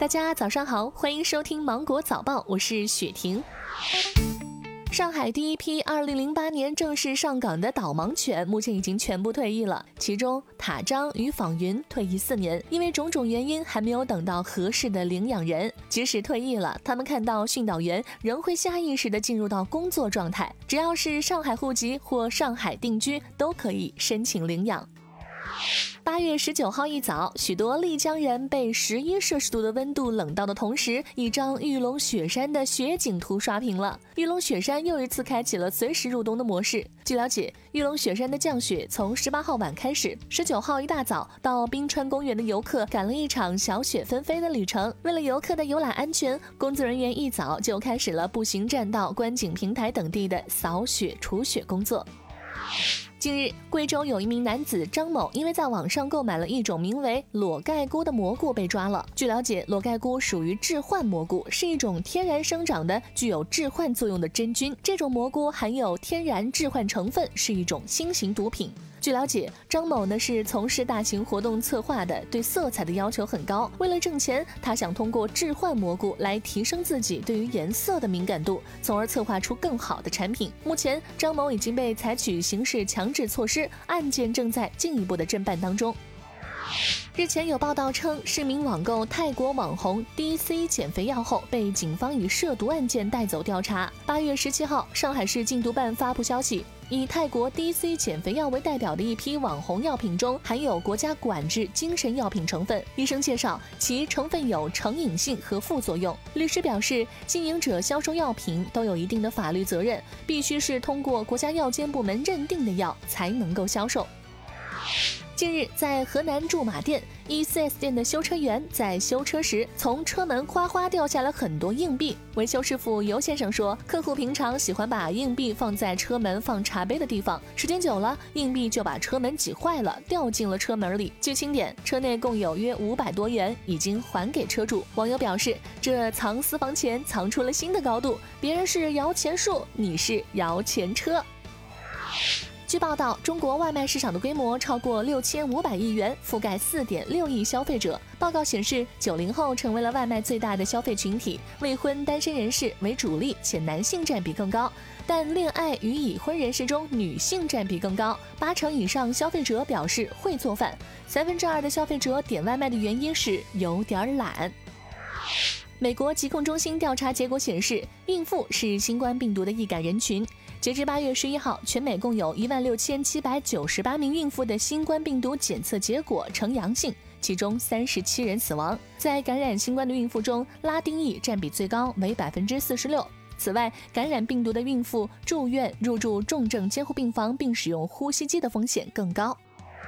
大家早上好，欢迎收听芒果早报，我是雪婷。上海第一批2008年正式上岗的导盲犬目前已经全部退役了，其中塔张与仿云退役四年，因为种种原因还没有等到合适的领养人。即使退役了，他们看到训导员仍会下意识地进入到工作状态，只要是上海户籍或上海定居，都可以申请领养。八月十九号一早，许多丽江人被十一摄氏度的温度冷到的同时，一张玉龙雪山的雪景图刷屏了。玉龙雪山又一次开启了随时入冬的模式。据了解，玉龙雪山的降雪从十八号晚开始，十九号一大早到冰川公园的游客赶了一场小雪纷飞的旅程。为了游客的游览安全，工作人员一早就开始了步行栈道、观景平台等地的扫雪除雪工作。近日，贵州有一名男子张某，因为在网上购买了一种名为裸盖菇的蘑菇被抓了。据了解，裸盖菇属于致幻蘑菇，是一种天然生长的、具有致幻作用的真菌。这种蘑菇含有天然致幻成分，是一种新型毒品。据了解，张某呢是从事大型活动策划的，对色彩的要求很高。为了挣钱，他想通过置换蘑菇来提升自己对于颜色的敏感度，从而策划出更好的产品。目前，张某已经被采取刑事强制措施，案件正在进一步的侦办当中。日前有报道称，市民网购泰国网红 DC 减肥药后，被警方以涉毒案件带走调查。八月十七号，上海市禁毒办发布消息，以泰国 DC 减肥药为代表的一批网红药品中含有国家管制精神药品成分。医生介绍，其成分有成瘾性和副作用。律师表示，经营者销售药品都有一定的法律责任，必须是通过国家药监部门认定的药才能够销售。近日，在河南驻马店一 4S 店的修车员在修车时，从车门哗哗掉下了很多硬币。维修师傅尤先生说，客户平常喜欢把硬币放在车门放茶杯的地方，时间久了，硬币就把车门挤坏了，掉进了车门里。据清点，车内共有约五百多元，已经还给车主。网友表示，这藏私房钱藏出了新的高度，别人是摇钱树，你是摇钱车。据报道，中国外卖市场的规模超过六千五百亿元，覆盖四点六亿消费者。报告显示，九零后成为了外卖最大的消费群体，未婚单身人士为主力，且男性占比更高。但恋爱与已婚人士中，女性占比更高，八成以上消费者表示会做饭，三分之二的消费者点外卖的原因是有点懒。美国疾控中心调查结果显示，孕妇是新冠病毒的易感人群。截至八月十一号，全美共有一万六千七百九十八名孕妇的新冠病毒检测结果呈阳性，其中三十七人死亡。在感染新冠的孕妇中，拉丁裔占比最高，为百分之四十六。此外，感染病毒的孕妇住院入住重症监护病房并使用呼吸机的风险更高。